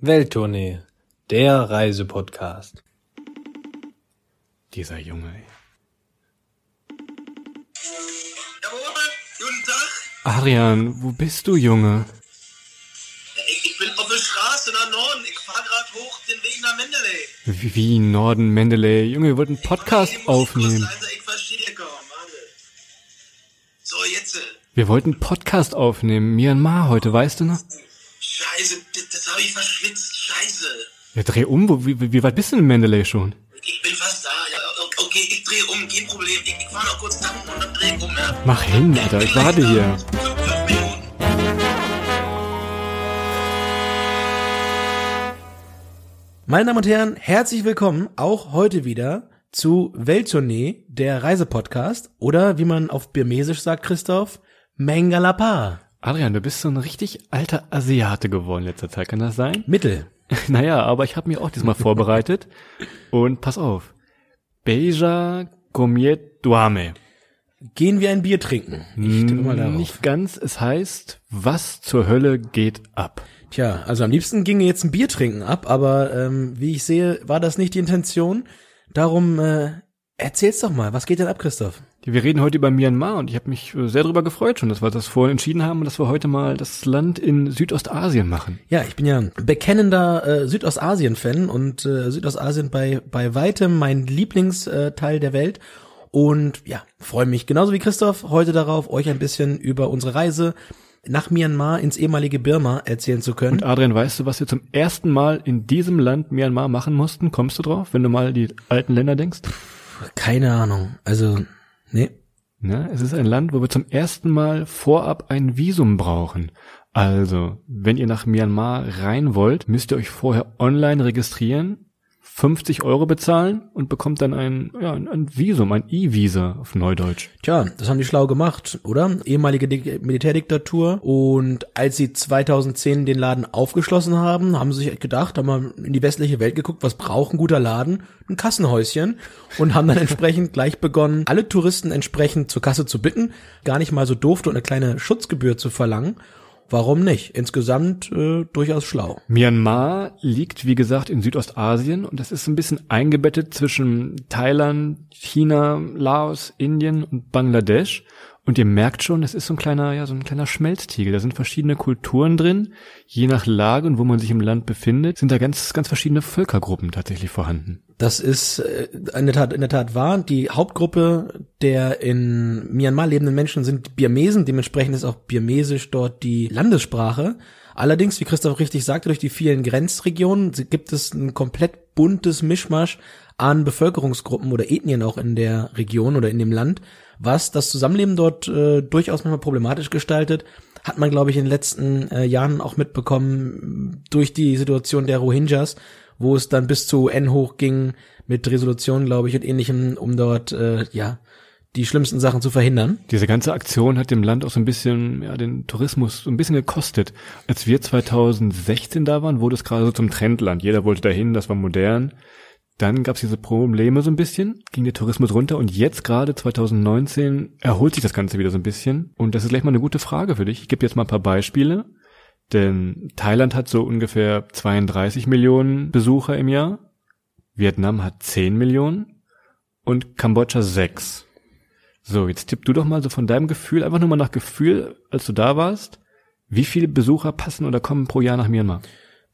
Welttournee, der Reisepodcast. Dieser Junge, ey. Jawohl, guten Tag. Adrian, wo bist du, Junge? Ich, ich bin auf der Straße nach Norden. Ich fahre gerade hoch den Weg nach Mendeley. Wie, wie Norden Mendeley? Junge, wir wollten einen Podcast Ich muss kurz, aufnehmen. Also, ich verstehe kaum. So, jetzt. Wir wollten einen Podcast aufnehmen. Myanmar heute, weißt du noch? Scheiße, das habe ich verschwitzt. Scheiße. Ja, dreh um. Wo, wie, wie weit bist du in Mendeley schon? Ich bin fast da. Ja, okay, ich drehe um. Kein Problem. Ich, ich fahre noch kurz tanken und dann drehe ich um. Ja. Mach hin, Alter. Ich warte hier. Meine Damen und Herren, herzlich willkommen auch heute wieder zu Welttournee, der Reisepodcast oder wie man auf Birmesisch sagt, Christoph, Mengalapa. Adrian, du bist so ein richtig alter Asiate geworden letzter Zeit. Kann das sein? Mittel. Naja, aber ich habe mich auch diesmal vorbereitet. Und pass auf. Beja Gomiet Duame. Gehen wir ein Bier trinken. Ich tippe mal darauf. Nicht ganz. Es heißt, was zur Hölle geht ab? Tja, also am liebsten ginge jetzt ein Bier trinken ab, aber ähm, wie ich sehe, war das nicht die Intention. Darum äh, erzähl's doch mal, was geht denn ab, Christoph? Wir reden heute über Myanmar und ich habe mich äh, sehr darüber gefreut schon, dass wir das vorhin entschieden haben und dass wir heute mal das Land in Südostasien machen. Ja, ich bin ja ein bekennender äh, Südostasien-Fan und äh, Südostasien bei, bei weitem mein Lieblingsteil der Welt. Und ja, freue mich genauso wie Christoph heute darauf, euch ein bisschen über unsere Reise nach Myanmar ins ehemalige Birma erzählen zu können. Und Adrian, weißt du, was wir zum ersten Mal in diesem Land Myanmar machen mussten? Kommst du drauf, wenn du mal die alten Länder denkst? Keine Ahnung. Also, nee. Ja, es ist ein Land, wo wir zum ersten Mal vorab ein Visum brauchen. Also, wenn ihr nach Myanmar rein wollt, müsst ihr euch vorher online registrieren, 50 Euro bezahlen und bekommt dann ein, ja, ein Visum, ein E-Visa auf Neudeutsch. Tja, das haben die schlau gemacht, oder? Ehemalige Dik Militärdiktatur. Und als sie 2010 den Laden aufgeschlossen haben, haben sie sich gedacht, haben mal in die westliche Welt geguckt, was braucht ein guter Laden? Ein Kassenhäuschen. Und haben dann entsprechend gleich begonnen, alle Touristen entsprechend zur Kasse zu bitten. Gar nicht mal so doof, und eine kleine Schutzgebühr zu verlangen. Warum nicht? Insgesamt äh, durchaus schlau. Myanmar liegt, wie gesagt, in Südostasien und das ist ein bisschen eingebettet zwischen Thailand, China, Laos, Indien und Bangladesch. Und ihr merkt schon, das ist so ein kleiner, ja, so ein kleiner Schmelztiegel. Da sind verschiedene Kulturen drin. Je nach Lage und wo man sich im Land befindet, sind da ganz, ganz verschiedene Völkergruppen tatsächlich vorhanden. Das ist äh, in der Tat in der Tat wahr. Die Hauptgruppe der in Myanmar lebenden Menschen sind Birmesen. Dementsprechend ist auch Birmesisch dort die Landessprache. Allerdings, wie Christoph richtig sagte, durch die vielen Grenzregionen gibt es ein komplett buntes Mischmasch an Bevölkerungsgruppen oder Ethnien auch in der Region oder in dem Land, was das Zusammenleben dort äh, durchaus manchmal problematisch gestaltet. Hat man, glaube ich, in den letzten äh, Jahren auch mitbekommen durch die Situation der Rohingyas, wo es dann bis zu N hoch ging mit Resolutionen, glaube ich, und ähnlichem, um dort äh, ja die schlimmsten Sachen zu verhindern. Diese ganze Aktion hat dem Land auch so ein bisschen, ja, den Tourismus so ein bisschen gekostet. Als wir 2016 da waren, wurde es gerade so zum Trendland. Jeder wollte dahin, das war modern. Dann gab es diese Probleme so ein bisschen, ging der Tourismus runter und jetzt gerade 2019 erholt sich das Ganze wieder so ein bisschen. Und das ist gleich mal eine gute Frage für dich. Ich gebe jetzt mal ein paar Beispiele. Denn Thailand hat so ungefähr 32 Millionen Besucher im Jahr. Vietnam hat 10 Millionen und Kambodscha 6. So, jetzt tipp du doch mal so von deinem Gefühl, einfach nur mal nach Gefühl, als du da warst, wie viele Besucher passen oder kommen pro Jahr nach Myanmar?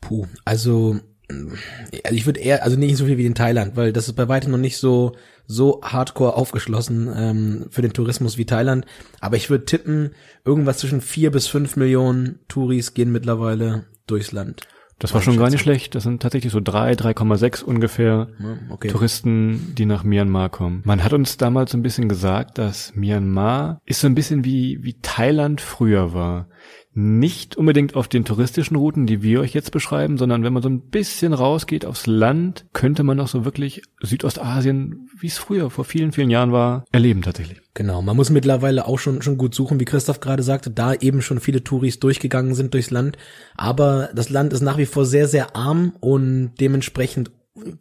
Puh, also, also ich würde eher, also nicht so viel wie in Thailand, weil das ist bei weitem noch nicht so so hardcore aufgeschlossen ähm, für den Tourismus wie Thailand. Aber ich würde tippen, irgendwas zwischen vier bis fünf Millionen Touris gehen mittlerweile durchs Land. Das war schon gar nicht schlecht. Das sind tatsächlich so drei, 3,6 ungefähr okay. Touristen, die nach Myanmar kommen. Man hat uns damals so ein bisschen gesagt, dass Myanmar ist so ein bisschen wie, wie Thailand früher war. Nicht unbedingt auf den touristischen Routen, die wir euch jetzt beschreiben, sondern wenn man so ein bisschen rausgeht aufs Land, könnte man auch so wirklich Südostasien, wie es früher vor vielen, vielen Jahren war, erleben tatsächlich. Genau, man muss mittlerweile auch schon, schon gut suchen, wie Christoph gerade sagte, da eben schon viele Touris durchgegangen sind durchs Land. Aber das Land ist nach wie vor sehr, sehr arm und dementsprechend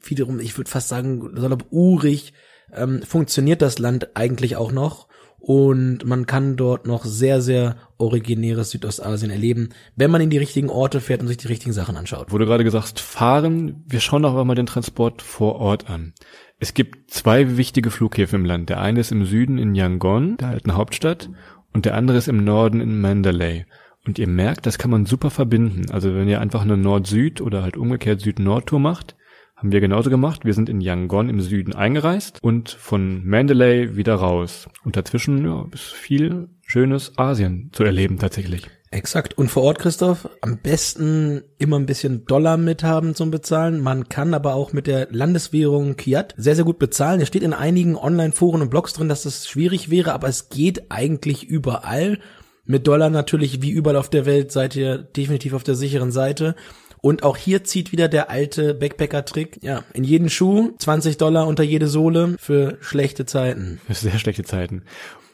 wiederum, ich würde fast sagen, salopp urig, ähm, funktioniert das Land eigentlich auch noch und man kann dort noch sehr, sehr originäres Südostasien erleben, wenn man in die richtigen Orte fährt und sich die richtigen Sachen anschaut. Wo du gerade gesagt fahren, wir schauen doch mal den Transport vor Ort an. Es gibt zwei wichtige Flughäfen im Land. Der eine ist im Süden in Yangon, der alten Hauptstadt, und der andere ist im Norden in Mandalay. Und ihr merkt, das kann man super verbinden. Also wenn ihr einfach eine Nord-Süd oder halt umgekehrt Süd-Nord-Tour macht, haben wir genauso gemacht. Wir sind in Yangon im Süden eingereist und von Mandalay wieder raus. Und dazwischen ja, ist viel schönes Asien zu erleben tatsächlich. Exakt. Und vor Ort, Christoph, am besten immer ein bisschen Dollar mithaben zum Bezahlen. Man kann aber auch mit der Landeswährung Kiat sehr, sehr gut bezahlen. Es steht in einigen Online-Foren und Blogs drin, dass das schwierig wäre, aber es geht eigentlich überall. Mit Dollar natürlich, wie überall auf der Welt, seid ihr definitiv auf der sicheren Seite. Und auch hier zieht wieder der alte Backpacker-Trick. Ja, in jeden Schuh 20 Dollar unter jede Sohle für schlechte Zeiten. Für sehr schlechte Zeiten.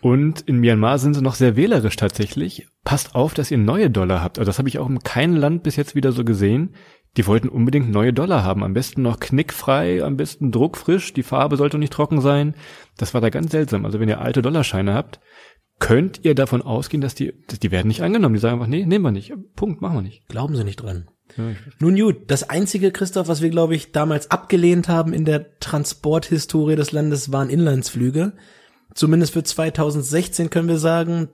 Und in Myanmar sind sie noch sehr wählerisch tatsächlich. Passt auf, dass ihr neue Dollar habt. Also das habe ich auch in keinem Land bis jetzt wieder so gesehen. Die wollten unbedingt neue Dollar haben. Am besten noch knickfrei, am besten druckfrisch. Die Farbe sollte nicht trocken sein. Das war da ganz seltsam. Also wenn ihr alte Dollarscheine habt, könnt ihr davon ausgehen, dass die, dass die werden nicht angenommen. Die sagen einfach, nee, nehmen wir nicht. Punkt, machen wir nicht. Glauben Sie nicht dran. Nun gut, das einzige, Christoph, was wir, glaube ich, damals abgelehnt haben in der Transporthistorie des Landes, waren Inlandsflüge. Zumindest für 2016 können wir sagen,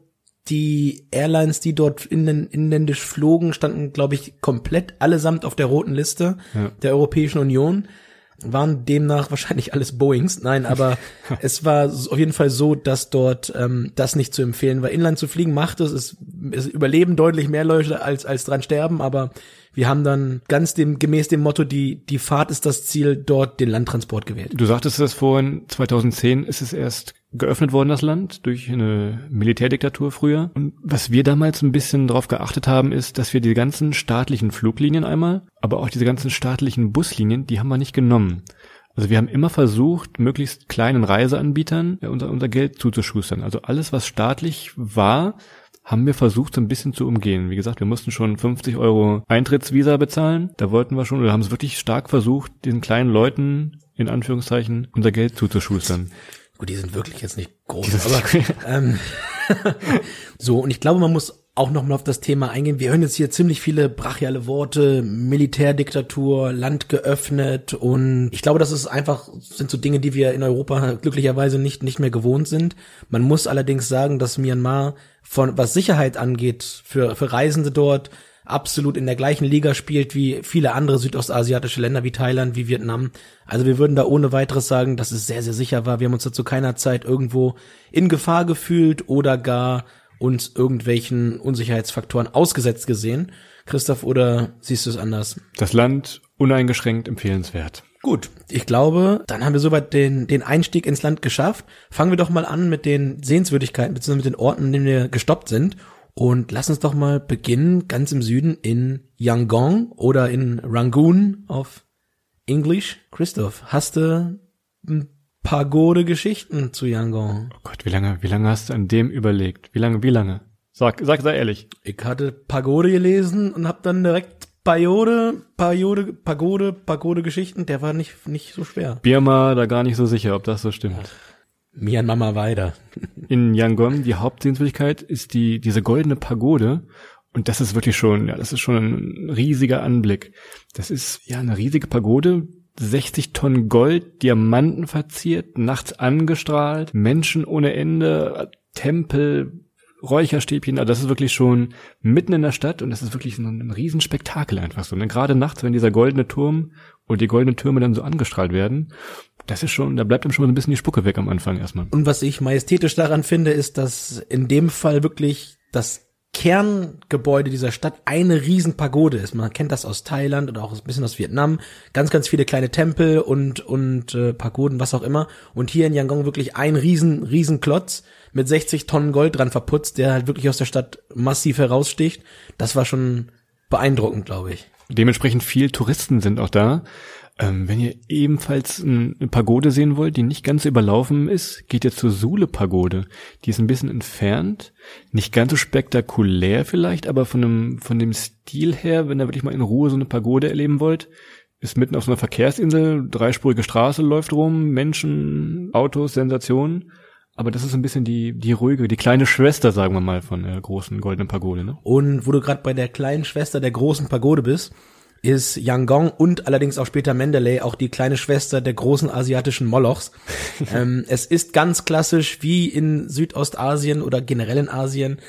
die Airlines, die dort inländisch flogen, standen, glaube ich, komplett allesamt auf der roten Liste ja. der Europäischen Union waren demnach wahrscheinlich alles Boeings. Nein, aber es war auf jeden Fall so, dass dort ähm, das nicht zu empfehlen war. Inland zu fliegen macht es, es, es überleben deutlich mehr Leute als als dran sterben, aber wir haben dann ganz dem gemäß dem Motto die die Fahrt ist das Ziel dort den Landtransport gewählt. Du sagtest das vorhin 2010 ist es erst geöffnet worden, das Land, durch eine Militärdiktatur früher. Und was wir damals ein bisschen drauf geachtet haben, ist, dass wir die ganzen staatlichen Fluglinien einmal, aber auch diese ganzen staatlichen Buslinien, die haben wir nicht genommen. Also wir haben immer versucht, möglichst kleinen Reiseanbietern unser, unser Geld zuzuschustern. Also alles, was staatlich war, haben wir versucht, so ein bisschen zu umgehen. Wie gesagt, wir mussten schon 50 Euro Eintrittsvisa bezahlen. Da wollten wir schon, oder haben es wirklich stark versucht, den kleinen Leuten, in Anführungszeichen, unser Geld zuzuschustern. Gut, die sind wirklich jetzt nicht groß, aber ähm, so und ich glaube, man muss auch noch mal auf das Thema eingehen. Wir hören jetzt hier ziemlich viele brachiale Worte, Militärdiktatur, Land geöffnet und ich glaube, das ist einfach sind so Dinge, die wir in Europa glücklicherweise nicht nicht mehr gewohnt sind. Man muss allerdings sagen, dass Myanmar von was Sicherheit angeht für für Reisende dort absolut in der gleichen Liga spielt wie viele andere südostasiatische Länder wie Thailand, wie Vietnam. Also wir würden da ohne weiteres sagen, dass es sehr, sehr sicher war. Wir haben uns da zu keiner Zeit irgendwo in Gefahr gefühlt oder gar uns irgendwelchen Unsicherheitsfaktoren ausgesetzt gesehen. Christoph, oder siehst du es anders? Das Land uneingeschränkt empfehlenswert. Gut, ich glaube, dann haben wir soweit den, den Einstieg ins Land geschafft. Fangen wir doch mal an mit den Sehenswürdigkeiten, beziehungsweise mit den Orten, in denen wir gestoppt sind. Und lass uns doch mal beginnen, ganz im Süden in Yangon oder in Rangoon auf Englisch. Christoph, hast du ein paar gute Geschichten zu Yangon? Oh Gott, wie lange, wie lange hast du an dem überlegt? Wie lange, wie lange? Sag, sag, sei ehrlich. Ich hatte Pagode gelesen und hab dann direkt Pagode, Pagode, Pagode, Pagode Geschichten. Der war nicht, nicht so schwer. Birma, da gar nicht so sicher, ob das so stimmt. Ach. Mian Mama weiter. In Yangon, die Hauptsehenswürdigkeit ist die, diese goldene Pagode. Und das ist wirklich schon, ja, das ist schon ein riesiger Anblick. Das ist, ja, eine riesige Pagode. 60 Tonnen Gold, Diamanten verziert, nachts angestrahlt, Menschen ohne Ende, Tempel, Räucherstäbchen, also das ist wirklich schon mitten in der Stadt und das ist wirklich so ein Riesenspektakel einfach so. Und ne? gerade nachts, wenn dieser goldene Turm und die goldenen Türme dann so angestrahlt werden, das ist schon, da bleibt ihm schon ein bisschen die Spucke weg am Anfang erstmal. Und was ich majestätisch daran finde, ist, dass in dem Fall wirklich das Kerngebäude dieser Stadt eine riesen Pagode ist. Man kennt das aus Thailand oder auch ein bisschen aus Vietnam. Ganz, ganz viele kleine Tempel und, und äh, Pagoden, was auch immer. Und hier in Yangon wirklich ein riesen, riesen Klotz mit 60 Tonnen Gold dran verputzt, der halt wirklich aus der Stadt massiv heraussticht. Das war schon beeindruckend, glaube ich. Dementsprechend viel Touristen sind auch da. Ähm, wenn ihr ebenfalls eine Pagode sehen wollt, die nicht ganz überlaufen ist, geht ihr zur Sule-Pagode. Die ist ein bisschen entfernt, nicht ganz so spektakulär vielleicht, aber von dem, von dem Stil her, wenn ihr wirklich mal in Ruhe so eine Pagode erleben wollt, ist mitten auf so einer Verkehrsinsel, dreispurige Straße läuft rum, Menschen, Autos, Sensationen. Aber das ist ein bisschen die, die ruhige, die kleine Schwester, sagen wir mal, von der großen goldenen Pagode, ne? Und wo du gerade bei der kleinen Schwester der großen Pagode bist, ist Yangon und allerdings auch später Mendeley auch die kleine Schwester der großen asiatischen Molochs. ähm, es ist ganz klassisch wie in Südostasien oder generell in Asien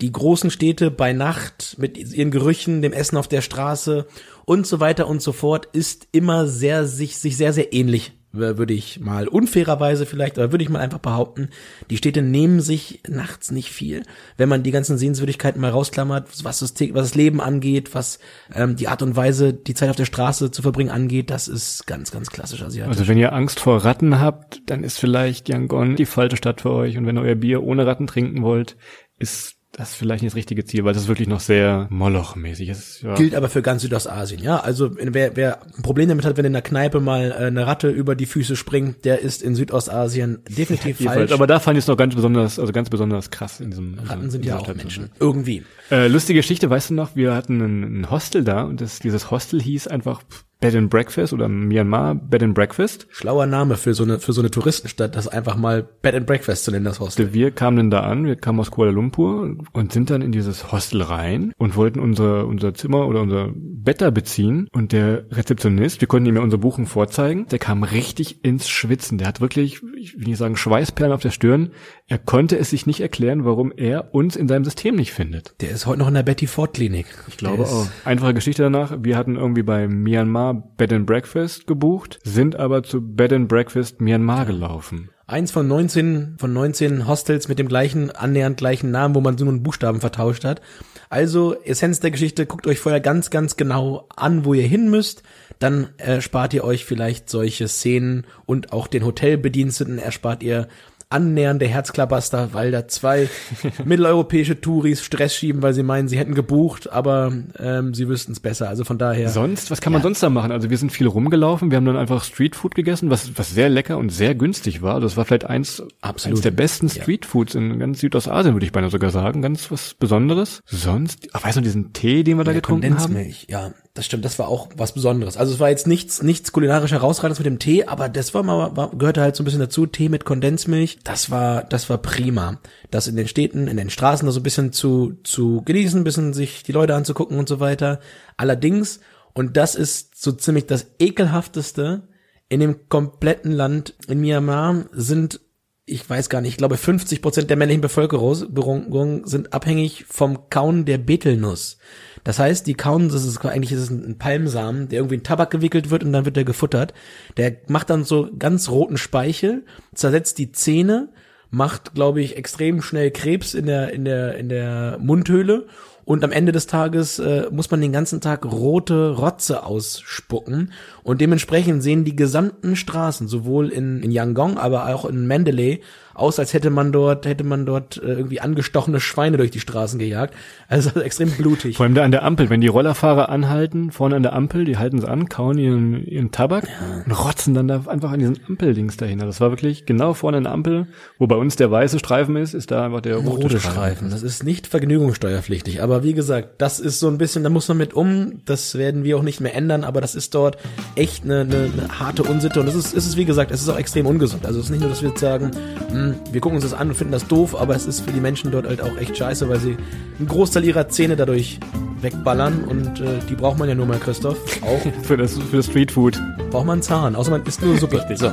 die großen Städte bei Nacht mit ihren Gerüchen, dem Essen auf der Straße und so weiter und so fort ist immer sehr sich sich sehr sehr ähnlich würde ich mal unfairerweise vielleicht, aber würde ich mal einfach behaupten, die Städte nehmen sich nachts nicht viel, wenn man die ganzen Sehenswürdigkeiten mal rausklammert, was das, was das Leben angeht, was ähm, die Art und Weise, die Zeit auf der Straße zu verbringen angeht, das ist ganz, ganz klassisch asiatisch. Also wenn ihr Angst vor Ratten habt, dann ist vielleicht Yangon die falsche Stadt für euch und wenn ihr euer Bier ohne Ratten trinken wollt, ist das ist vielleicht nicht das richtige Ziel, weil das wirklich noch sehr Moloch-mäßig ist. Ja. Gilt aber für ganz Südostasien, ja. Also wer, wer ein Problem damit hat, wenn in der Kneipe mal äh, eine Ratte über die Füße springt, der ist in Südostasien definitiv ja, falsch. Aber da fand ich es noch ganz besonders, also ganz besonders krass in diesem. Ratten sind ja auch. Menschen. Irgendwie. Äh, lustige Geschichte, weißt du noch, wir hatten ein, ein Hostel da und das, dieses Hostel hieß einfach Bed and Breakfast oder Myanmar Bed and Breakfast. Schlauer Name für so eine für so eine Touristenstadt, das einfach mal Bed and Breakfast zu nennen, das Hostel. Wir kamen dann da an, wir kamen aus Kuala Lumpur und sind dann in dieses Hostel rein und wollten unser unser Zimmer oder unser Bett da beziehen und der Rezeptionist, wir konnten ihm ja unsere Buchung vorzeigen, der kam richtig ins Schwitzen. Der hat wirklich, ich will nicht sagen Schweißperlen auf der Stirn. Er konnte es sich nicht erklären, warum er uns in seinem System nicht findet. Der ist heute noch in der Betty Ford Klinik. Ich glaube auch. Einfache Geschichte danach. Wir hatten irgendwie bei Myanmar Bed and Breakfast gebucht, sind aber zu Bed and Breakfast Myanmar gelaufen. Eins von 19, von 19 Hostels mit dem gleichen, annähernd gleichen Namen, wo man so einen Buchstaben vertauscht hat. Also, Essenz der Geschichte, guckt euch vorher ganz, ganz genau an, wo ihr hin müsst. Dann erspart ihr euch vielleicht solche Szenen und auch den Hotelbediensteten erspart ihr annähernde Herzklabaster, weil da zwei mitteleuropäische Touris Stress schieben, weil sie meinen, sie hätten gebucht, aber ähm, sie wüssten es besser. Also von daher. Sonst, was kann man ja. sonst da machen? Also wir sind viel rumgelaufen, wir haben dann einfach Streetfood gegessen, was, was sehr lecker und sehr günstig war. Das war vielleicht eins, Absolut. eins der besten Streetfoods ja. in ganz Südostasien, würde ich beinahe sogar sagen. Ganz was Besonderes. Sonst, ach, weißt du, diesen Tee, den wir da getrunken Kondensmilch, haben? Ja, das stimmt, das war auch was Besonderes. Also es war jetzt nichts, nichts kulinarisch herausragendes mit dem Tee, aber das war mal, war, gehörte halt so ein bisschen dazu. Tee mit Kondensmilch, das war, das war prima. Das in den Städten, in den Straßen da so ein bisschen zu, zu genießen, ein bisschen sich die Leute anzugucken und so weiter. Allerdings, und das ist so ziemlich das ekelhafteste, in dem kompletten Land in Myanmar sind ich weiß gar nicht, ich glaube 50 Prozent der männlichen Bevölkerung sind abhängig vom Kauen der Betelnuss. Das heißt, die kauen, das ist eigentlich ist es ein Palmsamen, der irgendwie in Tabak gewickelt wird und dann wird der gefuttert. Der macht dann so ganz roten Speichel, zersetzt die Zähne, macht, glaube ich, extrem schnell Krebs in der in der in der Mundhöhle und am Ende des Tages äh, muss man den ganzen Tag rote Rotze ausspucken und dementsprechend sehen die gesamten Straßen sowohl in, in Yangon, aber auch in Mandalay aus, als hätte man dort, hätte man dort äh, irgendwie angestochene Schweine durch die Straßen gejagt. Also extrem blutig. Vor allem da an der Ampel, wenn die Rollerfahrer anhalten, vorne an der Ampel, die halten sie an, kauen ihren, ihren Tabak ja. und rotzen dann da einfach an diesen Ampeldings dahinter. Das war wirklich genau vorne an der Ampel, wo bei uns der weiße Streifen ist, ist da einfach der rote, rote Streifen. Streifen. Das ist nicht vergnügungssteuerpflichtig, aber wie gesagt, das ist so ein bisschen, da muss man mit um, das werden wir auch nicht mehr ändern, aber das ist dort echt eine, eine, eine harte Unsitte und es ist, ist es wie gesagt, es ist auch extrem ungesund. Also es ist nicht nur, dass wir jetzt sagen, mh, hm, wir gucken uns das an und finden das doof, aber es ist für die Menschen dort halt auch echt scheiße, weil sie einen Großteil ihrer Zähne dadurch wegballern und äh, die braucht man ja nur mal, Christoph. Auch für das, für das Streetfood. Braucht man einen Zahn, außer man isst nur Suppe. Richtig. So.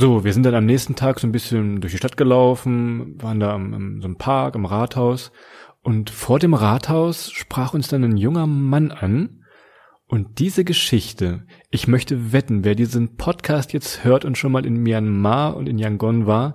So, wir sind dann am nächsten Tag so ein bisschen durch die Stadt gelaufen, waren da im, im, so einem Park, im Rathaus. Und vor dem Rathaus sprach uns dann ein junger Mann an. Und diese Geschichte, ich möchte wetten, wer diesen Podcast jetzt hört und schon mal in Myanmar und in Yangon war,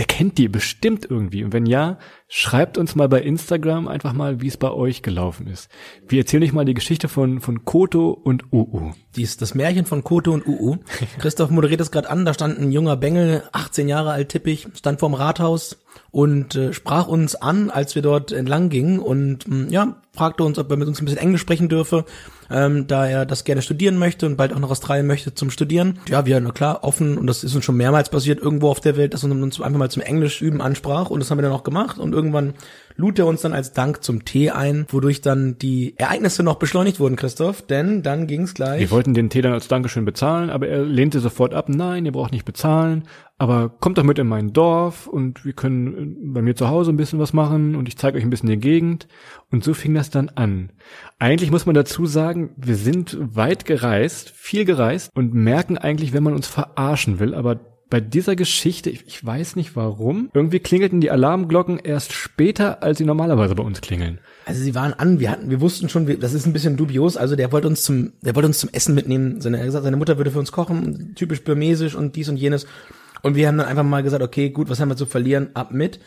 der kennt die bestimmt irgendwie. Und wenn ja, schreibt uns mal bei Instagram einfach mal, wie es bei euch gelaufen ist. Wir erzählen euch mal die Geschichte von, von Koto und Uu. Dies, das Märchen von Koto und Uu. Christoph moderiert es gerade an, da stand ein junger Bengel, 18 Jahre alt tippig, stand vorm Rathaus und äh, sprach uns an, als wir dort entlang gingen und mh, ja, fragte uns, ob er mit uns ein bisschen Englisch sprechen dürfe, ähm, da er das gerne studieren möchte und bald auch nach Australien möchte zum Studieren. Ja, wir, na klar, offen und das ist uns schon mehrmals passiert irgendwo auf der Welt, dass man uns einfach mal zum Englisch üben ansprach und das haben wir dann auch gemacht und irgendwann lud er uns dann als Dank zum Tee ein, wodurch dann die Ereignisse noch beschleunigt wurden, Christoph, denn dann ging's gleich. Wir wollten den Tee dann als Dankeschön bezahlen, aber er lehnte sofort ab. Nein, ihr braucht nicht bezahlen, aber kommt doch mit in mein Dorf und wir können bei mir zu Hause ein bisschen was machen und ich zeige euch ein bisschen die Gegend. Und so fing das dann an. Eigentlich muss man dazu sagen, wir sind weit gereist, viel gereist und merken eigentlich, wenn man uns verarschen will, aber bei dieser Geschichte, ich, ich weiß nicht warum, irgendwie klingelten die Alarmglocken erst später, als sie normalerweise bei uns klingeln. Also sie waren an, wir hatten, wir wussten schon, wir, das ist ein bisschen dubios. Also der wollte uns zum, der wollte uns zum Essen mitnehmen. Seine, er hat gesagt, seine Mutter würde für uns kochen, typisch burmesisch und dies und jenes. Und wir haben dann einfach mal gesagt, okay, gut, was haben wir zu verlieren? Ab mit.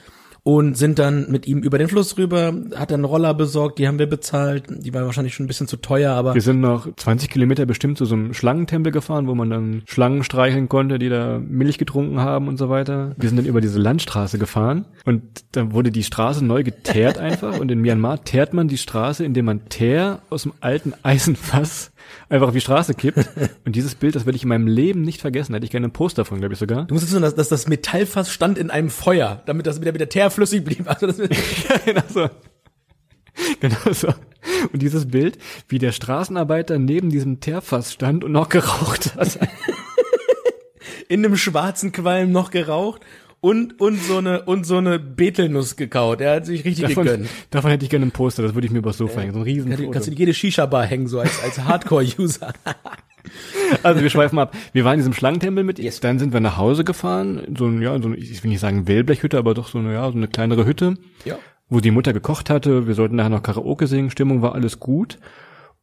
Und sind dann mit ihm über den Fluss rüber, hat einen Roller besorgt, die haben wir bezahlt. Die war wahrscheinlich schon ein bisschen zu teuer, aber Wir sind noch 20 Kilometer bestimmt zu so einem Schlangentempel gefahren, wo man dann Schlangen streicheln konnte, die da Milch getrunken haben und so weiter. Wir sind dann über diese Landstraße gefahren und dann wurde die Straße neu geteert einfach. Und in Myanmar teert man die Straße, indem man Teer aus dem alten Eisenfass einfach auf die Straße kippt. Und dieses Bild, das werde ich in meinem Leben nicht vergessen. Da hätte ich gerne ein Poster von, glaube ich sogar. du musst wissen, dass, dass das Metallfass stand in einem Feuer, damit das wieder wieder Teer flüssig blieb. Also das, Ja, genau so. Genau so. Und dieses Bild, wie der Straßenarbeiter neben diesem Teerfass stand und noch geraucht hat. in einem schwarzen Qualm noch geraucht und und so eine und so eine Betelnuss gekaut. Er hat sich richtig Davon, gegönnt. davon hätte ich gerne ein Poster, das würde ich mir übers Sofa hängen. So ein riesen Kannst du- jede Shisha-Bar hängen, so als, als Hardcore-User. Also wir schweifen ab. Wir waren in diesem Schlangentempel mit, dann sind wir nach Hause gefahren, so ein, ja, so eine, ich will nicht sagen Wellblechhütte, aber doch so eine, ja, so eine kleinere Hütte, Ja. wo die Mutter gekocht hatte. Wir sollten nachher noch Karaoke singen, Stimmung war alles gut.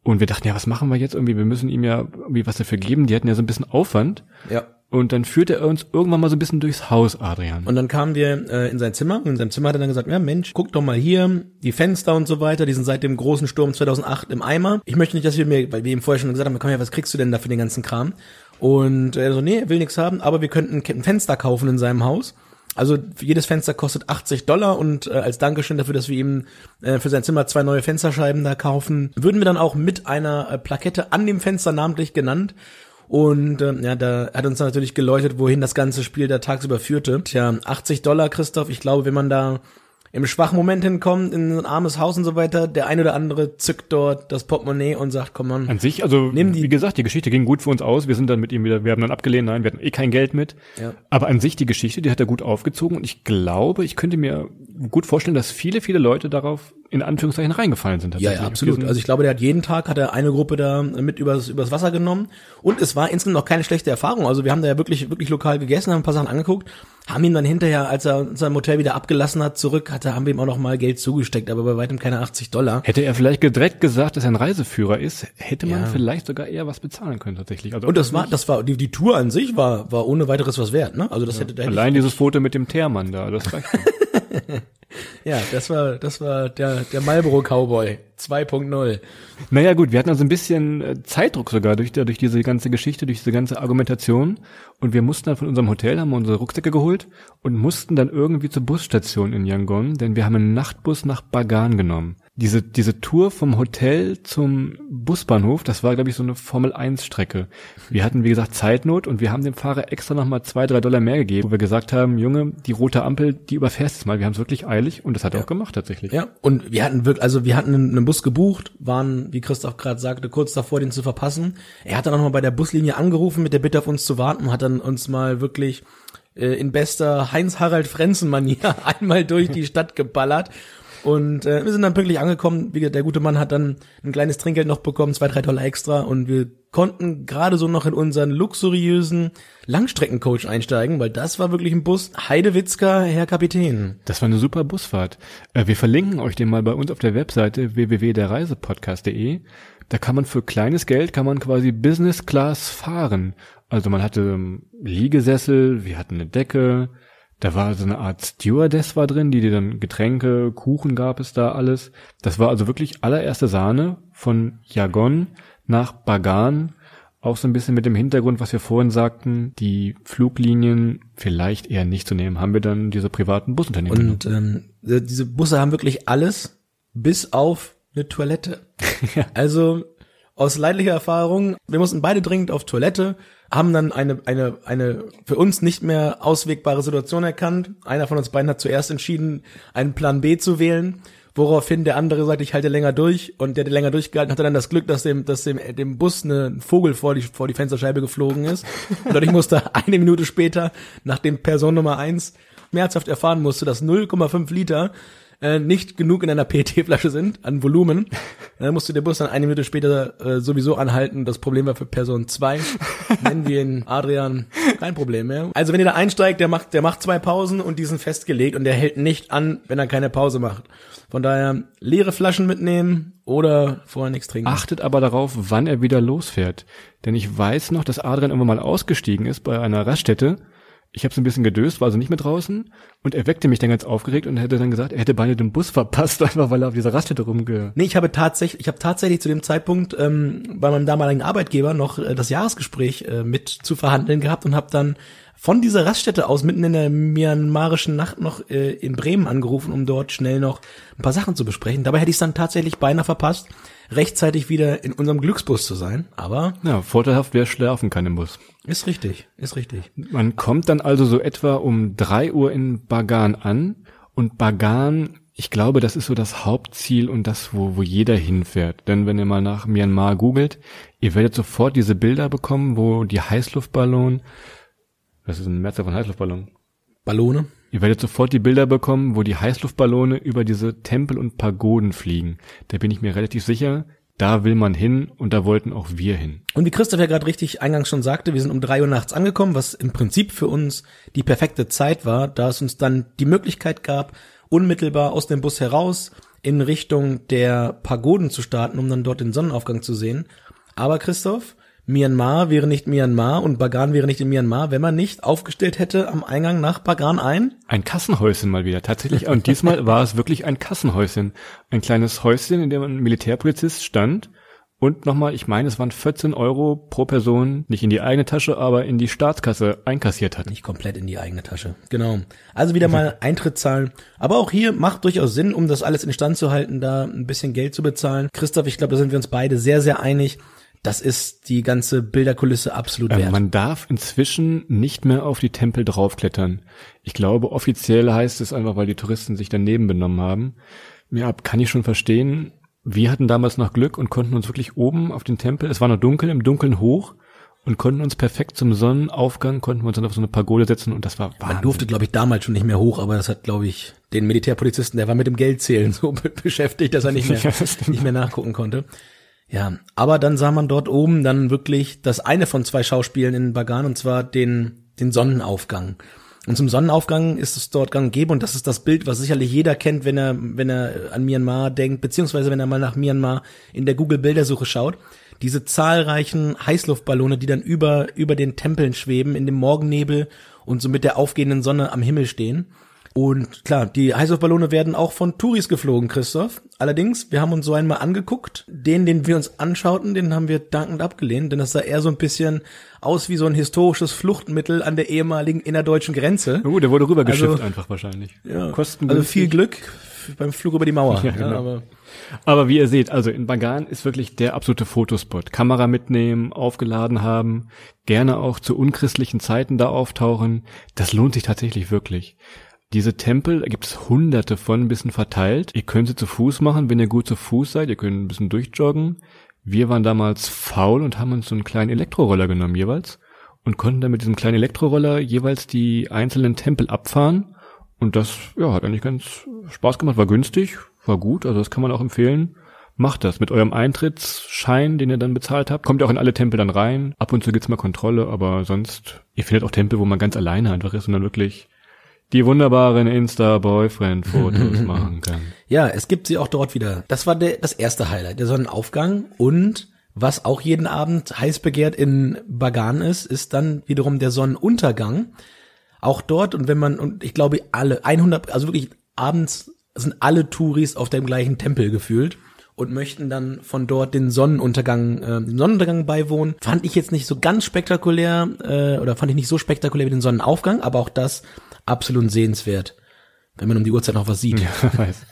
Und wir dachten, ja, was machen wir jetzt irgendwie? Wir müssen ihm ja irgendwie was dafür geben. Die hatten ja so ein bisschen Aufwand. Ja. Und dann führte er uns irgendwann mal so ein bisschen durchs Haus, Adrian. Und dann kamen wir äh, in sein Zimmer und in seinem Zimmer hat er dann gesagt, ja Mensch, guck doch mal hier, die Fenster und so weiter, die sind seit dem großen Sturm 2008 im Eimer. Ich möchte nicht, dass wir mir, weil wir ihm vorher schon gesagt haben, komm her, was kriegst du denn da für den ganzen Kram? Und er so, nee, er will nichts haben, aber wir könnten ein Fenster kaufen in seinem Haus. Also jedes Fenster kostet 80 Dollar und äh, als Dankeschön dafür, dass wir ihm äh, für sein Zimmer zwei neue Fensterscheiben da kaufen, würden wir dann auch mit einer äh, Plakette an dem Fenster namentlich genannt und ähm, ja, da hat uns natürlich geläutet, wohin das ganze Spiel da tagsüber führte. Tja, 80 Dollar, Christoph, ich glaube, wenn man da im schwachen Moment hinkommt, in ein armes Haus und so weiter, der eine oder andere zückt dort das Portemonnaie und sagt, komm on. An sich, also wie gesagt, die Geschichte ging gut für uns aus. Wir sind dann mit ihm wieder, wir haben dann abgelehnt, nein, wir hatten eh kein Geld mit. Ja. Aber an sich die Geschichte, die hat er gut aufgezogen und ich glaube, ich könnte mir gut vorstellen, dass viele, viele Leute darauf in Anführungszeichen reingefallen sind. Ja, ja, absolut. Also ich glaube, der hat jeden Tag, hat er eine Gruppe da mit übers, übers Wasser genommen. Und es war insgesamt noch keine schlechte Erfahrung. Also wir haben da ja wirklich, wirklich lokal gegessen, haben ein paar Sachen angeguckt, haben ihm dann hinterher, als er im Hotel wieder abgelassen hat, zurück, hat er, haben wir ihm auch noch mal Geld zugesteckt, aber bei weitem keine 80 Dollar. Hätte er vielleicht direkt gesagt, dass er ein Reiseführer ist, hätte man Ja. vielleicht sogar eher was bezahlen können tatsächlich. Also Und das war, das war, die, die Tour an sich war, war ohne weiteres was wert, ne? Also das hätte, da hätte allein dieses Foto mit dem Teermann da, das reicht. ja, das war, das war der, der Marlboro Cowboy 2.0. Naja gut, wir hatten also ein bisschen äh, Zeitdruck sogar durch, durch diese ganze Geschichte, durch diese ganze Argumentation. Und wir mussten dann von unserem Hotel, haben unsere Rucksäcke geholt und mussten dann irgendwie zur Busstation in Yangon, denn wir haben einen Nachtbus nach Bagan genommen. Diese, diese Tour vom Hotel zum Busbahnhof, das war, glaube ich, so eine Formel-1-Strecke. Wir hatten, wie gesagt, Zeitnot und wir haben dem Fahrer extra nochmal zwei, drei Dollar mehr gegeben, wo wir gesagt haben, Junge, die rote Ampel, die überfährst jetzt mal. Wir haben es wirklich eilig und das hat er auch gemacht tatsächlich. Ja, und wir hatten wirklich, also wir hatten einen, einen Bus gebucht, waren, wie Christoph gerade sagte, kurz davor, den zu verpassen. Er hat dann auch noch mal bei der Buslinie angerufen mit der Bitte auf uns zu warten und hat dann uns mal wirklich äh, in bester Heinz-Harald-Frenzen-Manier einmal durch die Stadt geballert. Und äh, wir sind dann pünktlich angekommen. Wie gesagt, der gute Mann hat dann ein kleines Trinkgeld noch bekommen, zwei, drei Dollar extra. Und wir konnten gerade so noch in unseren luxuriösen Langstreckencoach einsteigen, weil das war wirklich ein Bus. Heidewitzka, Herr Kapitän. Das war eine super Busfahrt. Äh, Wir verlinken euch den mal bei uns auf der Webseite www.derreisepodcast.de. Da kann man für kleines Geld kann man quasi Business Class fahren. Also man hatte ähm, Liegesessel, wir hatten eine Decke, da war so eine Art Stewardess war drin, die dir dann Getränke, Kuchen gab es da alles. Das war also wirklich allererste Sahne von Jagon nach Bagan. Auch so ein bisschen mit dem Hintergrund, was wir vorhin sagten, die Fluglinien vielleicht eher nicht zu nehmen, haben wir dann diese privaten Busunternehmen. Und ähm, äh, diese Busse haben wirklich alles, bis auf eine Toilette. Also aus leidlicher Erfahrung, wir mussten beide dringend auf Toilette, haben dann eine, eine, eine für uns nicht mehr auswegbare Situation erkannt. Einer von uns beiden hat zuerst entschieden, einen Plan B zu wählen, woraufhin der andere sagt, ich halte länger durch und der, der länger durchgehalten hatte dann das Glück, dass dem, dass dem, dem Bus ein Vogel vor die, vor die Fensterscheibe geflogen ist. Und dadurch musste eine Minute später, nachdem Person Nummer eins schmerzhaft erfahren musste, dass 0,5 Liter äh, nicht genug in einer PET-Flasche sind an Volumen. Dann musste der Bus dann eine Minute später äh, sowieso anhalten. Das Problem war für Person zwei. Nennen wir ihn Adrian. Kein Problem mehr. Also wenn ihr da einsteigt, der macht, der macht zwei Pausen und die sind festgelegt und der hält nicht an, wenn er keine Pause macht. Von daher leere Flaschen mitnehmen oder vorher nichts trinken. Achtet aber darauf, wann er wieder losfährt. Denn ich weiß noch, dass Adrian irgendwann mal ausgestiegen ist bei einer Raststätte. Ich habe so ein bisschen gedöst, war also nicht mehr draußen. Und er weckte mich dann ganz aufgeregt und hätte dann gesagt, er hätte beinahe den Bus verpasst, einfach weil er auf dieser Raststätte rumge... Nee, ich habe tatsächlich, ich habe tatsächlich zu dem Zeitpunkt ähm, bei meinem damaligen Arbeitgeber noch äh, das Jahresgespräch äh, mit zu verhandeln gehabt und habe dann von dieser Raststätte aus mitten in der myanmarischen Nacht noch äh, in Bremen angerufen, um dort schnell noch ein paar Sachen zu besprechen. Dabei hätte ich es dann tatsächlich beinahe verpasst, rechtzeitig wieder in unserem Glücksbus zu sein. Aber Ja, vorteilhaft, wer schlafen kann im Bus. ist richtig, ist richtig. Man kommt dann also so etwa um drei Uhr in Bagan an und Bagan, ich glaube, das ist so das Hauptziel und das, wo, wo jeder hinfährt. Denn wenn ihr mal nach Myanmar googelt, ihr werdet sofort diese Bilder bekommen, wo die Heißluftballon, was ist ein Mehrzahl von Heißluftballon? Ballone. Ihr werdet sofort die Bilder bekommen, wo die Heißluftballone über diese Tempel und Pagoden fliegen. Da bin ich mir relativ sicher, da will man hin und da wollten auch wir hin. Und wie Christoph ja gerade richtig eingangs schon sagte, wir sind um drei Uhr nachts angekommen, was im Prinzip für uns die perfekte Zeit war, da es uns dann die Möglichkeit gab, unmittelbar aus dem Bus heraus in Richtung der Pagoden zu starten, um dann dort den Sonnenaufgang zu sehen. Aber Christoph, Myanmar wäre nicht Myanmar und Bagan wäre nicht in Myanmar, wenn man nicht aufgestellt hätte am Eingang nach Bagan ein. Ein Kassenhäuschen mal wieder, tatsächlich. Und diesmal war es wirklich ein Kassenhäuschen. Ein kleines Häuschen, in dem ein Militärpolizist stand und nochmal, ich meine, es waren 14 Euro pro Person, nicht in die eigene Tasche, aber in die Staatskasse einkassiert hat. Nicht komplett in die eigene Tasche. Genau. Also wieder mal Eintritt zahlen. Aber auch hier macht durchaus Sinn, um das alles instand zu halten, da ein bisschen Geld zu bezahlen. Christoph, ich glaube, da sind wir uns beide sehr, sehr einig. Das ist die ganze Bilderkulisse absolut Äh, wert. man darf inzwischen nicht mehr auf die Tempel draufklettern. Ich glaube, offiziell heißt es einfach, weil die Touristen sich daneben benommen haben. Ja, kann ich schon verstehen. Wir hatten damals noch Glück und konnten uns wirklich oben auf den Tempel, es war noch dunkel, im Dunkeln hoch und konnten uns perfekt zum Sonnenaufgang, konnten wir uns dann auf so eine Pagode setzen und das war Man Wahnsinn. durfte, glaube ich, damals schon nicht mehr hoch, aber das hat, glaube ich, den Militärpolizisten, der war mit dem Geldzählen so be- beschäftigt, dass er nicht mehr, Ja, nicht mehr nachgucken konnte. Ja, aber dann sah man dort oben dann wirklich das eine von zwei Schauspielen in Bagan und zwar den, den Sonnenaufgang. Und zum Sonnenaufgang ist es dort gang und gäbe und das ist das Bild, was sicherlich jeder kennt, wenn er, wenn er an Myanmar denkt, beziehungsweise wenn er mal nach Myanmar in der Google-Bildersuche schaut. Diese zahlreichen Heißluftballone, die dann über, über den Tempeln schweben, in dem Morgennebel und so mit der aufgehenden Sonne am Himmel stehen. Und klar, die Heißluftballone werden auch von Touris geflogen, Christoph. Allerdings, wir haben uns so einmal angeguckt. Den, den wir uns anschauten, den haben wir dankend abgelehnt, denn das sah eher so ein bisschen aus wie so ein historisches Fluchtmittel an der ehemaligen innerdeutschen Grenze. Oh, der wurde rübergeschifft Also- einfach wahrscheinlich. Ja, Kostengünstig. also viel Glück, beim Flug über die Mauer. Ja, genau. aber, aber wie ihr seht, also in Bagan ist wirklich der absolute Fotospot. Kamera mitnehmen, aufgeladen haben, gerne auch zu unchristlichen Zeiten da auftauchen. Das lohnt sich tatsächlich wirklich. Diese Tempel, gibt es hunderte von, ein bisschen verteilt. Ihr könnt sie zu Fuß machen, wenn ihr gut zu Fuß seid. Ihr könnt ein bisschen durchjoggen. Wir waren damals faul und haben uns so einen kleinen Elektroroller genommen jeweils und konnten dann mit diesem kleinen Elektroroller jeweils die einzelnen Tempel abfahren. Und das, ja, hat eigentlich ganz Spaß gemacht, war günstig, war gut, also das kann man auch empfehlen. Macht das mit eurem Eintrittsschein, den ihr dann bezahlt habt. Kommt ihr auch in alle Tempel dann rein. Ab und zu gibt's mal Kontrolle, aber sonst, ihr findet auch Tempel, wo man ganz alleine einfach ist und dann wirklich die wunderbaren Insta-Boyfriend-Fotos machen kann. Ja, es gibt sie auch dort wieder. Das war der, das erste Highlight, der Sonnenaufgang und was auch jeden Abend heiß begehrt in Bagan ist, ist dann wiederum der Sonnenuntergang. Auch dort und wenn man, und ich glaube alle, 100, also wirklich abends sind alle Touris auf dem gleichen Tempel gefühlt und möchten dann von dort den Sonnenuntergang, äh, den Sonnenuntergang beiwohnen. Fand ich jetzt nicht so ganz spektakulär äh, oder fand ich nicht so spektakulär wie den Sonnenaufgang, aber auch das absolut sehenswert, wenn man um die Uhrzeit noch was sieht. Ja, weiß.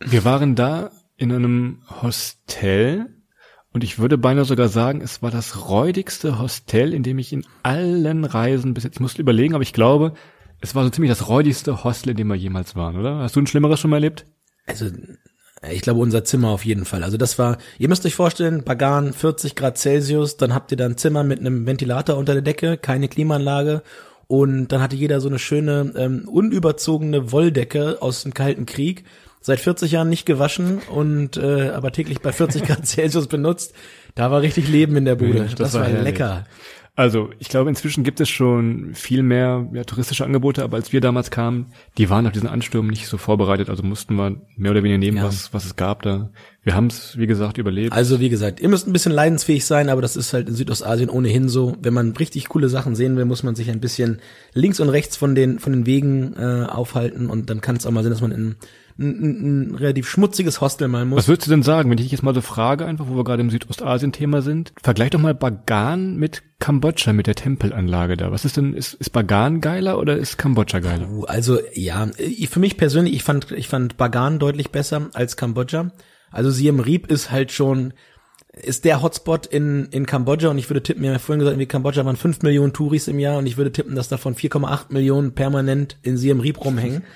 Wir waren da in einem Hostel und ich würde beinahe sogar sagen, es war das räudigste Hostel, in dem ich in allen Reisen bis jetzt, ich musste überlegen, aber ich glaube, es war so ziemlich das räudigste Hostel, in dem wir jemals waren, oder? Hast du ein Schlimmeres schon mal erlebt? Also, ich glaube, unser Zimmer auf jeden Fall. Also das war, ihr müsst euch vorstellen, Bagan, 40 Grad Celsius, dann habt ihr da ein Zimmer mit einem Ventilator unter der Decke, keine Klimaanlage und dann hatte jeder so eine schöne, ähm, unüberzogene Wolldecke aus dem Kalten Krieg seit 40 Jahren nicht gewaschen und äh, aber täglich bei 40 Grad Celsius benutzt. Da war richtig Leben in der Bude. das, das, war, war lecker. Also ich glaube, inzwischen gibt es schon viel mehr ja, touristische Angebote, aber als wir damals kamen, die waren auf diesen Ansturm nicht so vorbereitet, also mussten wir mehr oder weniger nehmen, ja. was, was es gab da. Wir haben es, wie gesagt, überlebt. Also wie gesagt, ihr müsst ein bisschen leidensfähig sein, aber das ist halt in Südostasien ohnehin so. Wenn man richtig coole Sachen sehen will, muss man sich ein bisschen links und rechts von den, von den Wegen äh, aufhalten und dann kann es auch mal sein, dass man in ein, ein relativ schmutziges Hostel mal muss. Was würdest du denn sagen, wenn ich dich jetzt mal so frage, einfach, wo wir gerade im Südostasien-Thema sind? Vergleich doch mal Bagan mit Kambodscha, mit der Tempelanlage da. Was ist denn, ist, ist Bagan geiler oder ist Kambodscha geiler? Also, ja, für mich persönlich, ich fand, ich fand Bagan deutlich besser als Kambodscha. Also Siem Reap ist halt schon, ist der Hotspot in, in Kambodscha und ich würde tippen, wir haben ja vorhin gesagt, in Kambodscha waren 5 Millionen Touris im Jahr und ich würde tippen, dass davon 4,8 Millionen permanent in Siem Reap rumhängen.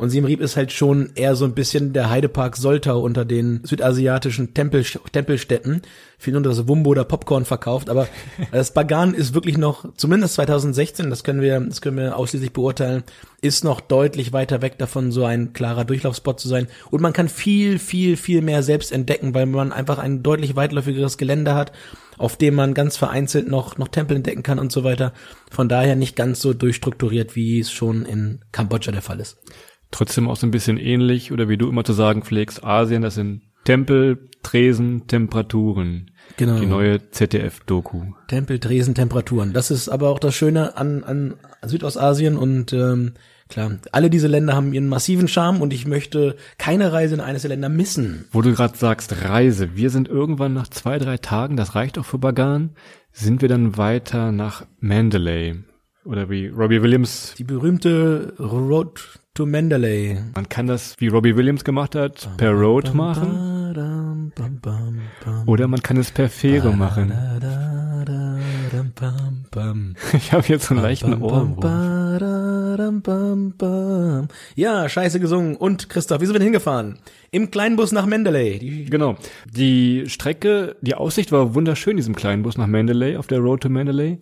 Und Siem Reap ist halt schon eher so ein bisschen der Heidepark Soltau unter den südasiatischen Tempel, Tempelstädten. Viel nur das Wumbo oder Popcorn verkauft, aber das Bagan ist wirklich noch, zumindest 2016, das können wir, das können wir ausschließlich beurteilen, ist noch deutlich weiter weg davon, so ein klarer Durchlaufspot zu sein. Und man kann viel, viel, viel mehr selbst entdecken, weil man einfach ein deutlich weitläufigeres Gelände hat, auf dem man ganz vereinzelt noch, noch Tempel entdecken kann und so weiter. Von daher nicht ganz so durchstrukturiert, wie es schon in Kambodscha der Fall ist trotzdem auch so ein bisschen ähnlich oder wie du immer zu sagen pflegst, Asien, das sind Tempel, Tresen, Temperaturen. Genau. Die neue ZDF-Doku. Tempel, Tresen, Temperaturen. Das ist aber auch das Schöne an, an Südostasien und ähm, klar, alle diese Länder haben ihren massiven Charme und ich möchte keine Reise in eines der Länder missen. Wo du gerade sagst, Reise. Wir sind irgendwann nach zwei, drei Tagen, das reicht auch für Bagan, sind wir dann weiter nach Mandalay. Oder wie Robbie Williams. Die berühmte Road to Mandalay. Man kann das, wie Robbie Williams gemacht hat, per Road machen. Oder man kann es per Fähre machen. Ich habe jetzt so einen leichten Ohrwurm. Ja, scheiße gesungen. Und Christoph, wie sind wir denn hingefahren? Im kleinen Bus nach. Die genau. Die Strecke, die Aussicht war wunderschön, diesem kleinen Bus nach Mandalay, auf der Road to Mandalay.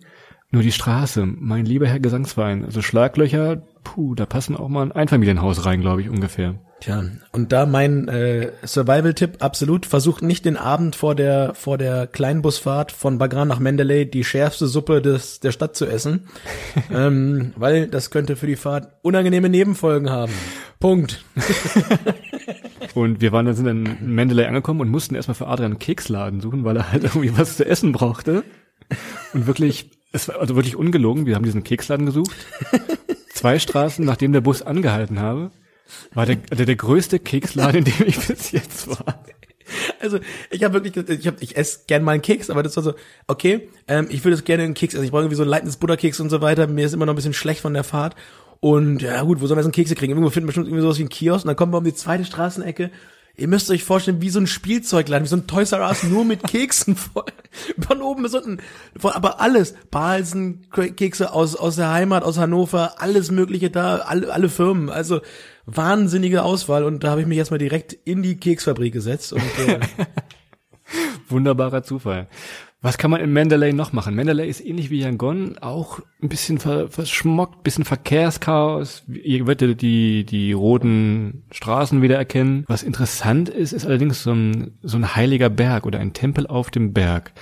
Nur die Straße, mein lieber Herr Gesangsverein, also Schlaglöcher, puh, da passen auch mal ein Einfamilienhaus rein, glaube ich, ungefähr. Tja, und da mein äh, Survival-Tipp absolut, versucht nicht den Abend vor der vor der Kleinbusfahrt von Bagram nach Mendeley die schärfste Suppe des der Stadt zu essen, ähm, weil das könnte für die Fahrt unangenehme Nebenfolgen haben. Punkt. und wir waren dann sind dann in Mendeley angekommen und mussten erstmal für Adrian einen Keksladen suchen, weil er halt irgendwie was zu essen brauchte. Und wirklich es war also wirklich ungelogen. Wir haben diesen Keksladen gesucht. Zwei Straßen, nachdem der Bus angehalten habe, war der, der, der größte Keksladen, in dem ich bis jetzt war. Also ich habe wirklich, ich hab, ich esse gern mal einen Keks, aber das war so, okay, ähm, ich würde es gerne einen Keks, also ich brauche irgendwie so ein leitendes Butterkeks und so weiter. Mir ist immer noch ein bisschen schlecht von der Fahrt. Und ja gut, wo sollen wir jetzt einen Kekse kriegen? Irgendwo finden wir bestimmt irgendwie sowas wie einen Kiosk und dann kommen wir um die zweite Straßenecke. Ihr müsst euch vorstellen, wie so ein Spielzeugladen, wie so ein Toys R Us, nur mit Keksen voll. Von oben bis unten. Aber alles. Balsen, Kekse aus, aus der Heimat, aus Hannover, alles mögliche da, alle, alle Firmen. Also wahnsinnige Auswahl. Und da habe ich mich erstmal direkt in die Keksfabrik gesetzt. Und äh, Wunderbarer Zufall. Was kann man in Mandalay noch machen? Mandalay ist ähnlich wie Yangon, auch ein bisschen ver verschmockt, bisschen Verkehrschaos. Ihr werdet die, die roten Straßen wieder erkennen. Was interessant ist, ist allerdings so ein, so ein heiliger Berg oder ein Tempel auf dem Berg.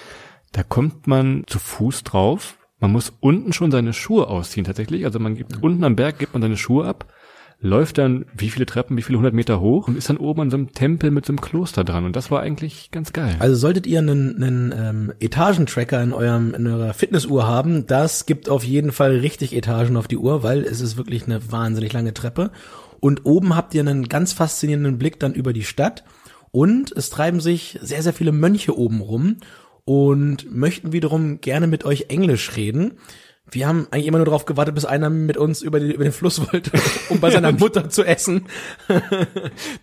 Da kommt man zu Fuß drauf. Man muss unten schon seine Schuhe ausziehen tatsächlich. Also man gibt unten am Berg gibt man seine Schuhe ab, läuft dann wie viele Treppen, wie viele hundert Meter hoch und ist dann oben an so einem Tempel mit so einem Kloster dran. Und das war eigentlich ganz geil. Also solltet ihr einen, einen ähm, Etagentracker in eurem in eurer Fitnessuhr haben, das gibt auf jeden Fall richtig Etagen auf die Uhr, weil es ist wirklich eine wahnsinnig lange Treppe. Und oben habt ihr einen ganz faszinierenden Blick dann über die Stadt. Und es treiben sich sehr, sehr viele Mönche oben rum und möchten wiederum gerne mit euch Englisch reden. Wir haben eigentlich immer nur darauf gewartet, bis einer mit uns über, die, über den Fluss wollte, um bei seiner Mutter zu essen.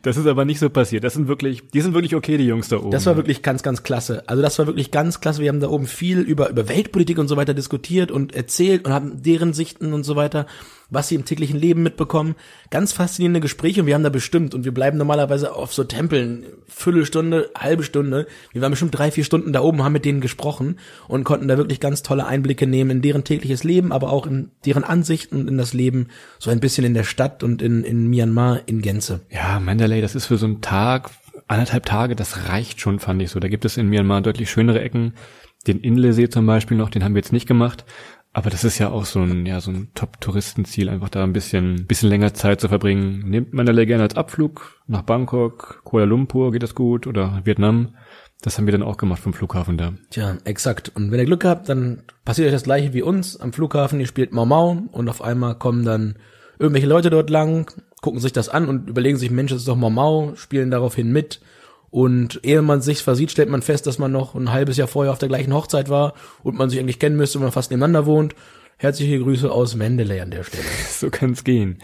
Das ist aber nicht so passiert. Das sind wirklich, die sind wirklich okay, die Jungs da oben. Das war wirklich ganz, ganz klasse. Also das war wirklich ganz klasse. Wir haben da oben viel über, über Weltpolitik und so weiter diskutiert und erzählt und haben deren Sichten und so weiter, was sie im täglichen Leben mitbekommen. Ganz faszinierende Gespräche und wir haben da bestimmt und wir bleiben normalerweise auf so Tempeln Viertelstunde, halbe Stunde. Wir waren bestimmt drei, vier Stunden da oben, haben mit denen gesprochen und konnten da wirklich ganz tolle Einblicke nehmen in deren tägliches Leben, aber auch in deren Ansichten und in das Leben so ein bisschen in der Stadt und in, in Myanmar in Gänze. Ja, Mandalay, das ist für so einen Tag, anderthalb Tage, das reicht schon, fand ich so. Da gibt es in Myanmar deutlich schönere Ecken. Den Inlesee zum Beispiel noch, den haben wir jetzt nicht gemacht. Aber das ist ja auch so ein, ja, so ein Top-Touristenziel, einfach da ein bisschen, bisschen länger Zeit zu verbringen. Nehmt Mandalay gerne als Abflug nach Bangkok, Kuala Lumpur geht das gut oder Vietnam. Das haben wir dann auch gemacht vom Flughafen da. Tja, exakt. Und wenn ihr Glück habt, dann passiert euch das gleiche wie uns am Flughafen. Ihr spielt Mau Mau und auf einmal kommen dann irgendwelche Leute dort lang, gucken sich das an und überlegen sich, Mensch, das ist doch Mau Mau, spielen daraufhin mit. Und ehe man sich versieht, stellt man fest, dass man noch ein halbes Jahr vorher auf der gleichen Hochzeit war und man sich eigentlich kennen müsste, wenn man fast nebeneinander wohnt. Herzliche Grüße aus Mendeley an der Stelle. So kann's gehen.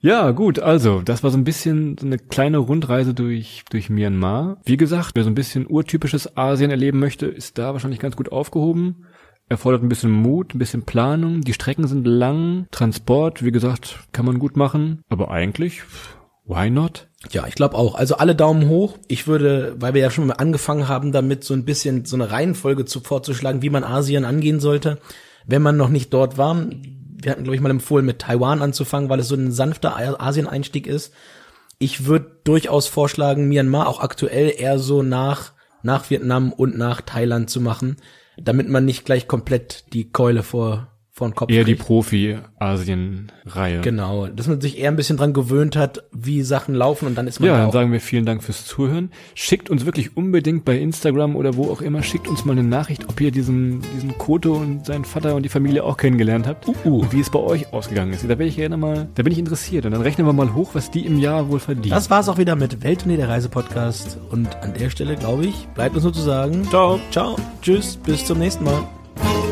Ja, gut, also, das war so ein bisschen so eine kleine Rundreise durch, durch Myanmar. Wie gesagt, wer so ein bisschen urtypisches Asien erleben möchte, ist da wahrscheinlich ganz gut aufgehoben. Erfordert ein bisschen Mut, ein bisschen Planung. Die Strecken sind lang. Transport, wie gesagt, kann man gut machen. Aber eigentlich, why not? Ja, ich glaube auch. Also alle Daumen hoch. Ich würde, weil wir ja schon mal angefangen haben, damit so ein bisschen so eine Reihenfolge zu vorzuschlagen, wie man Asien angehen sollte, wenn man noch nicht dort war. Wir hatten, glaube ich, mal empfohlen, mit Taiwan anzufangen, weil es so ein sanfter Asien-Einstieg ist. Ich würde durchaus vorschlagen, Myanmar auch aktuell eher so nach, nach Vietnam und nach Thailand zu machen, damit man nicht gleich komplett die Keule vor, vor den Kopf Eher die kriegt. Profi-Asien-Reihe. Genau, dass man sich eher ein bisschen dran gewöhnt hat, wie Sachen laufen und dann ist man Ja, da dann sagen wir vielen Dank fürs Zuhören. Schickt uns wirklich unbedingt bei Instagram oder wo auch immer, schickt uns mal eine Nachricht, ob ihr diesen, diesen Koto und seinen Vater und die Familie auch kennengelernt habt. Und wie es bei euch ausgegangen ist. Da bin ich gerne mal, da bin ich interessiert. Und dann rechnen wir mal hoch, was die im Jahr wohl verdienen. Das war's auch wieder mit Welttournee der Reise-Podcast. Und an der Stelle, glaube ich, bleibt uns nur zu sagen. Ciao. Ciao. Tschüss. Bis zum nächsten Mal.